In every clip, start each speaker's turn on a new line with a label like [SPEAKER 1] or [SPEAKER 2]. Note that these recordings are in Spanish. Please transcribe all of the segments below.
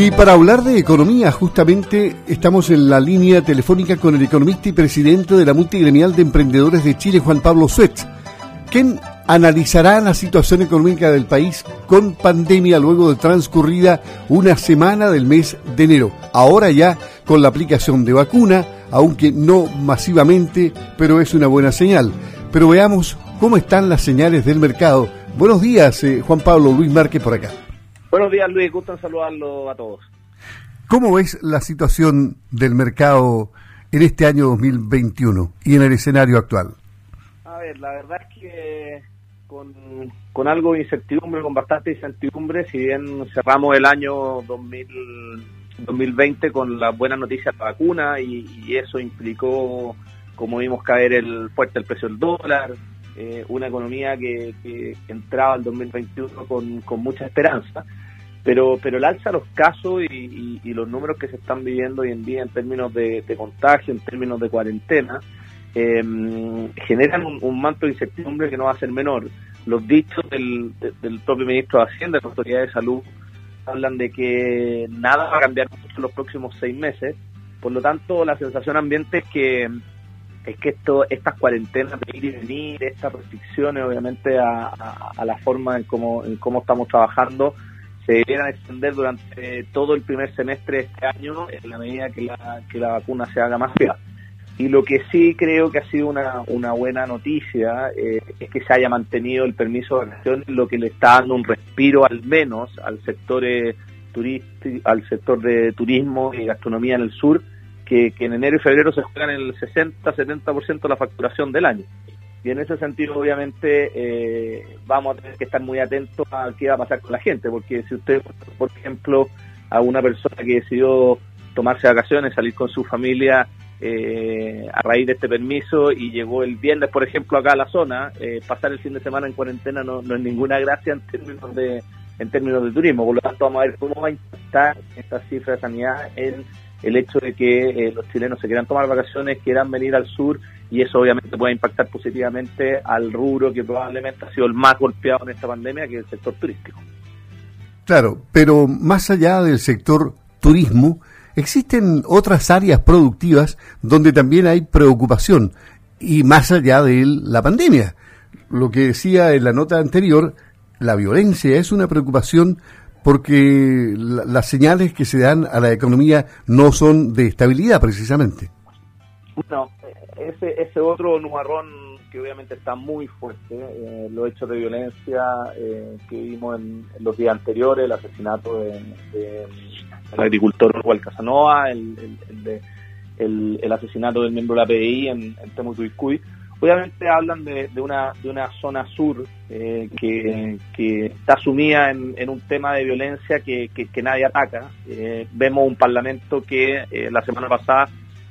[SPEAKER 1] Y para hablar de economía, justamente estamos en la línea telefónica con el economista y presidente de la Multigremial de Emprendedores de Chile, Juan Pablo Suet, quien analizará la situación económica del país con pandemia luego de transcurrida una semana del mes de enero. Ahora ya con la aplicación de vacuna, aunque no masivamente, pero es una buena señal. Pero veamos cómo están las señales del mercado. Buenos días, eh, Juan Pablo Luis Márquez por acá.
[SPEAKER 2] Buenos días, Luis. Gusto en saludarlo a todos.
[SPEAKER 1] ¿Cómo ves la situación del mercado en este año 2021 y en el escenario actual?
[SPEAKER 2] A ver, la verdad es que con, con algo de incertidumbre, con bastante incertidumbre, si bien cerramos el año 2000, 2020 con la buena noticia de la vacuna y, eso implicó, como vimos caer el fuerte el precio del dólar, eh, una economía que, que, entraba al 2021 con, con mucha esperanza pero pero el alza de los casos y, los números que se están viviendo hoy en día en términos de, contagio, en términos de cuarentena, eh, generan un, manto de incertidumbre que no va a ser menor. Los dichos del, propio ministro de Hacienda, de la Autoridad de Salud, hablan de que nada va a cambiar en los próximos seis meses. Por lo tanto, la sensación ambiente es que es que esto, estas cuarentenas de ir y venir, estas restricciones, obviamente, a, la forma en cómo, en cómo estamos trabajando, se debieran extender durante todo el primer semestre de este año en la medida que la, que la vacuna se haga más fiable. Y lo que sí creo que ha sido una, una buena noticia eh, es que se haya mantenido el permiso de vacaciones, lo que le está dando un respiro al menos al sector, eh, al sector de turismo y gastronomía en el sur, que, que en enero y febrero se juegan el 60-70% de la facturación del año. Y en ese sentido, obviamente, eh, vamos a tener que estar muy atentos a qué va a pasar con la gente, porque si usted, por ejemplo, a una persona que decidió tomarse vacaciones, salir con su familia eh, a raíz de este permiso y llegó el viernes, por ejemplo, acá a la zona, eh, pasar el fin de semana en cuarentena no, no es ninguna gracia en términos de en términos de turismo. Por lo tanto, vamos a ver cómo va a impactar esta cifra de sanidad en el hecho de que los chilenos se quieran tomar vacaciones, quieran venir al sur y eso obviamente puede impactar positivamente al rubro que probablemente ha sido el más golpeado en esta pandemia, que es el sector turístico.
[SPEAKER 1] Claro, pero más allá del sector turismo, existen otras áreas productivas donde también hay preocupación y más allá de la pandemia. Lo que decía en la nota anterior, la violencia es una preocupación porque las señales que se dan a la economía no son de estabilidad precisamente.
[SPEAKER 2] No, ese, ese otro nubarrón que obviamente está muy fuerte, eh, los hechos de violencia eh, que vimos en, los días anteriores, el asesinato del de, agricultor Juan Casanova, el, el, asesinato del miembro de la PDI en, en Temutuicuy, obviamente hablan de, de, una, de una zona sur eh, que, que, está sumida en, en, un tema de violencia que, que, nadie ataca. vemos un parlamento que la semana pasada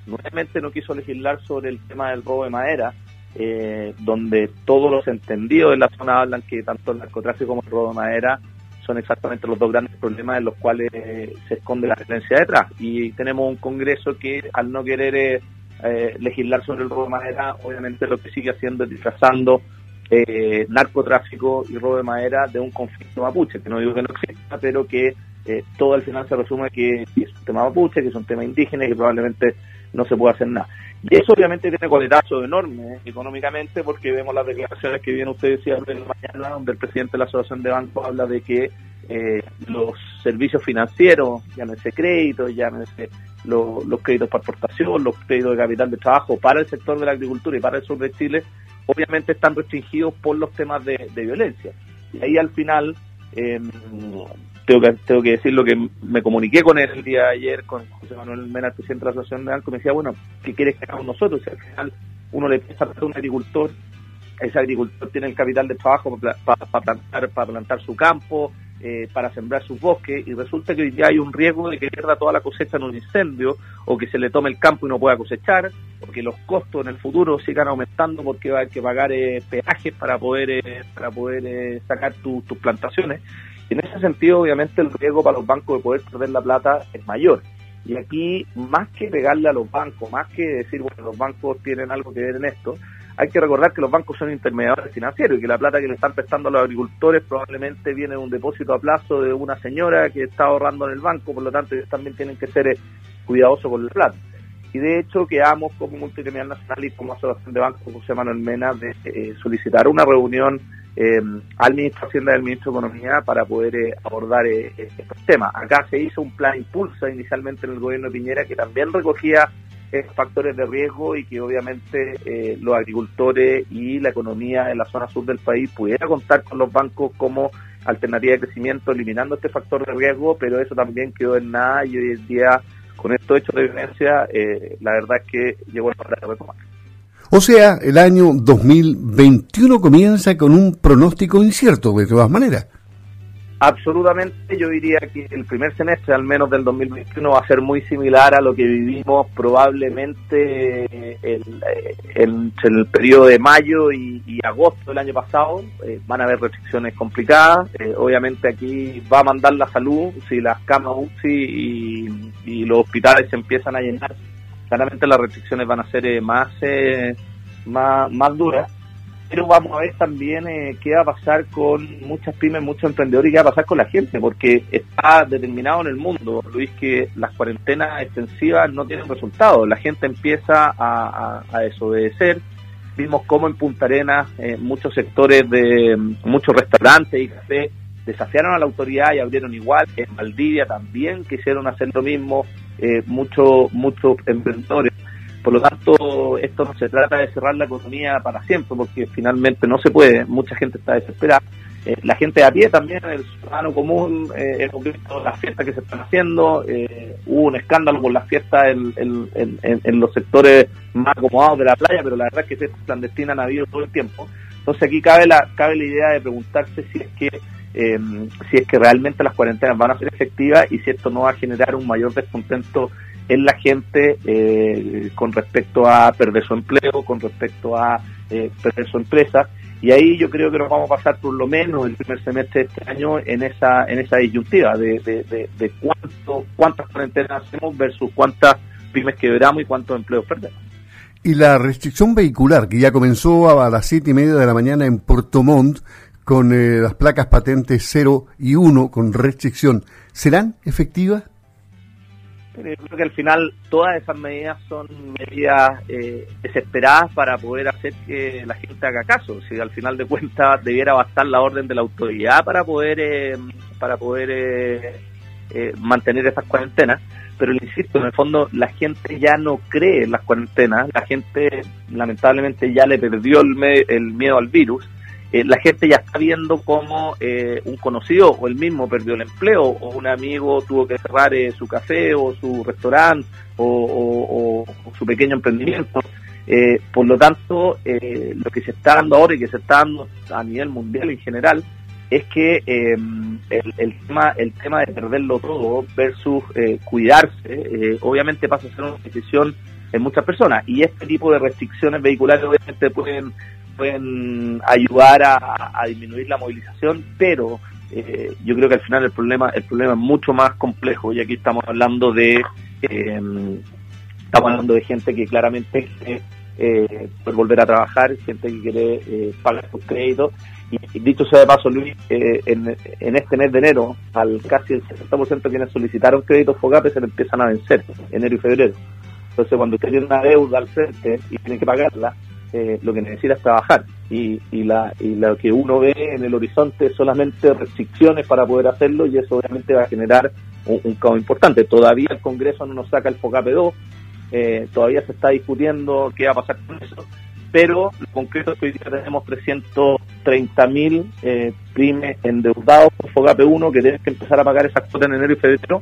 [SPEAKER 2] nuevamente no quiso legislar sobre el tema del robo de madera, eh, donde todos los entendidos de la zona hablan que tanto el narcotráfico como el robo de madera son exactamente los dos grandes problemas en los cuales se esconde la violencia detrás. Y tenemos un Congreso que al no querer eh, legislar sobre el robo de madera, obviamente lo que sigue haciendo es disfrazando eh, narcotráfico y robo de madera de un conflicto mapuche, que no digo que no exista, pero que todo al final se resume que es un tema mapuche, que es un tema indígena y probablemente no se puede hacer nada. Y eso obviamente tiene coletazo enorme eh, económicamente porque vemos las declaraciones que vienen ustedes decía mañana, donde el presidente de la Asociación de Bancos habla de que eh, los servicios financieros, llámese créditos, llámese los créditos para exportación, los créditos de capital de trabajo para el sector de la agricultura y para el sur de Chile, obviamente están restringidos por los temas de, de violencia. Y ahí al final eh, tengo que, decir lo que me comuniqué con él el día de ayer, con José Manuel Mena, presidente de la Asociación de Banco, me decía, bueno, ¿qué quieres que hagamos nosotros? Si al final uno le piensa a un agricultor, ese agricultor tiene el capital de trabajo para, plantar, para plantar su campo, eh, para sembrar sus bosques, y resulta que hoy día hay un riesgo de que pierda toda la cosecha en un incendio, o que se le tome el campo y no pueda cosechar, o que los costos en el futuro sigan aumentando porque va a haber que pagar eh, peajes para poder, eh, para poder sacar tus plantaciones. Y en ese sentido, obviamente, el riesgo para los bancos de poder perder la plata es mayor. Y aquí, más que pegarle a los bancos, más que decir, bueno, los bancos tienen algo que ver en esto, hay que recordar que los bancos son intermediarios financieros y que la plata que le están prestando a los agricultores probablemente viene de un depósito a plazo de una señora que está ahorrando en el banco, por lo tanto ellos también tienen que ser eh, cuidadosos con la plata. Y de hecho quedamos como multigremial nacional y como asociación de bancos José Manuel Mena de eh, solicitar una reunión eh, al ministro de Hacienda y al ministro de Economía para poder eh, abordar eh, estos temas. Acá se hizo un plan impulsa inicialmente en el gobierno de Piñera que también recogía factores de riesgo y que obviamente los agricultores y la economía en la zona sur del país pudiera contar con los bancos como alternativa de crecimiento, eliminando este factor de riesgo, pero eso también quedó en nada y hoy en día con estos hechos de violencia, la verdad que llegó la hora de retomar.
[SPEAKER 1] O sea, el año 2021 comienza con un pronóstico incierto, de todas maneras.
[SPEAKER 2] Absolutamente, yo diría que el primer semestre, al menos del 2021, va a ser muy similar a lo que vivimos probablemente en, el periodo de mayo y, agosto del año pasado. Eh, van a haber restricciones complicadas. Eh, obviamente aquí va a mandar la salud si las camas UCI y los hospitales se empiezan a llenar claramente las restricciones van a ser eh, más, eh, más, más duras, pero vamos a ver también eh, qué va a pasar con muchas pymes, muchos emprendedores y qué va a pasar con la gente, porque está determinado en el mundo, Luis, que las cuarentenas extensivas no tienen resultados, la gente empieza a, a, desobedecer, vimos cómo en Punta Arenas muchos sectores de muchos restaurantes y cafés desafiaron a la autoridad y abrieron igual, en Valdivia también quisieron hacer lo mismo, eh, muchos muchos emprendedores. Por lo tanto, esto no se trata de cerrar la economía para siempre, porque finalmente no se puede, mucha gente está desesperada. Eh, la gente a pie también, el ciudadano común, eh, hemos visto las fiestas que se están haciendo, eh, hubo un escándalo con las fiestas en, los sectores más acomodados de la playa, pero la verdad es que fiestas clandestinas han habido todo el tiempo. Entonces aquí cabe la, cabe la idea de preguntarse si es que eh, si es que realmente las cuarentenas van a ser efectivas y si esto no va a generar un mayor descontento en la gente eh, con respecto a perder su empleo, con respecto a eh, perder su empresa. Y ahí yo creo que nos vamos a pasar por lo menos el primer semestre de este año en esa en esa disyuntiva de, de, cuánto cuántas cuarentenas hacemos versus cuántas pymes quebramos y cuántos empleos perdemos.
[SPEAKER 1] Y la restricción vehicular que ya comenzó a las siete y media de la mañana en Puerto Montt con eh, las placas patentes 0 y 1 con restricción, ¿serán efectivas?
[SPEAKER 2] Yo creo que al final todas esas medidas son medidas eh, desesperadas para poder hacer que la gente haga caso. Si al final de cuentas debiera bastar la orden de la autoridad para poder eh, para poder mantener esas cuarentenas, pero insisto, en el fondo la gente ya no cree en las cuarentenas, la gente lamentablemente ya le perdió el, el miedo al virus eh, la gente ya está viendo cómo eh, un conocido o el mismo perdió el empleo o un amigo tuvo que cerrar eh, su café o su restaurante o, su pequeño emprendimiento. por lo tanto, lo que se está dando ahora y que se está dando a nivel mundial en general es que em, el, el, tema el tema de perderlo todo versus cuidarse, obviamente pasa a ser una decisión en muchas personas y este tipo de restricciones vehiculares obviamente pueden pueden ayudar a, disminuir la movilización, pero eh, yo creo que al final el problema el problema es mucho más complejo y aquí estamos hablando de eh, estamos hablando de gente que claramente quiere eh, volver a trabajar, gente que quiere eh, pagar sus créditos y, dicho sea de paso Luis, en, en, este mes de enero al casi el 60% de quienes solicitaron créditos FOGAPE se le empiezan a vencer, enero y febrero. Entonces cuando usted tiene una deuda al frente y tiene que pagarla, eh, lo que necesita es trabajar y, y, la, y lo que uno ve en el horizonte es solamente restricciones para poder hacerlo y eso obviamente va a generar un, caos importante. Todavía el Congreso no nos saca el FOCAPE 2, eh, todavía se está discutiendo qué va a pasar con eso, pero lo concreto es que hoy día tenemos 330 mil eh, pymes endeudados por FOCAPE 1 que tienen que empezar a pagar esas cuotas en enero y febrero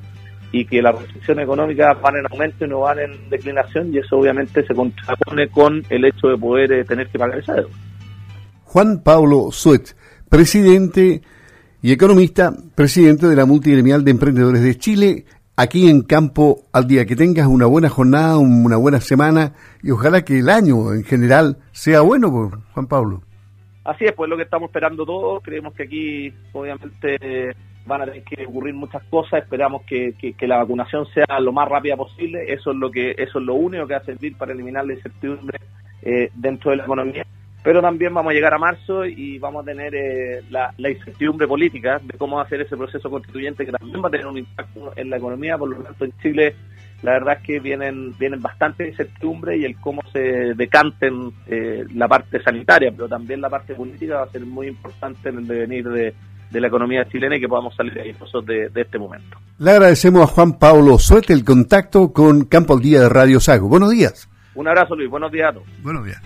[SPEAKER 2] y que las restricciones económicas van en aumento y no van en declinación y eso obviamente se contrapone con el hecho de poder eh, tener que pagar esa deuda.
[SPEAKER 1] Juan Pablo Suet, presidente y economista, presidente de la Multigremial de Emprendedores de Chile, aquí en Campo al Día. Que tengas una buena jornada, una buena semana y ojalá que el año en general sea bueno, Juan Pablo.
[SPEAKER 2] Así es, pues lo que estamos esperando todos. Creemos que aquí, obviamente, van a tener que ocurrir muchas cosas, esperamos que, la vacunación sea lo más rápida posible, eso es lo que eso es lo único que va a servir para eliminar la incertidumbre eh, dentro de la economía pero también vamos a llegar a marzo y vamos a tener eh, la, incertidumbre política de cómo va a ser ese proceso constituyente que también va a tener un impacto en la economía, por lo tanto en Chile la verdad es que vienen vienen bastante incertidumbre y el cómo se decanten eh, la parte sanitaria, pero también la parte política va a ser muy importante en el devenir de, la economía chilena y que podamos salir airosos de, de este momento.
[SPEAKER 1] Le agradecemos a Juan Pablo Suete el contacto con Campo al Día de Radio Sago. Buenos días.
[SPEAKER 2] Un abrazo Luis, buenos días a todos.
[SPEAKER 1] Buenos días.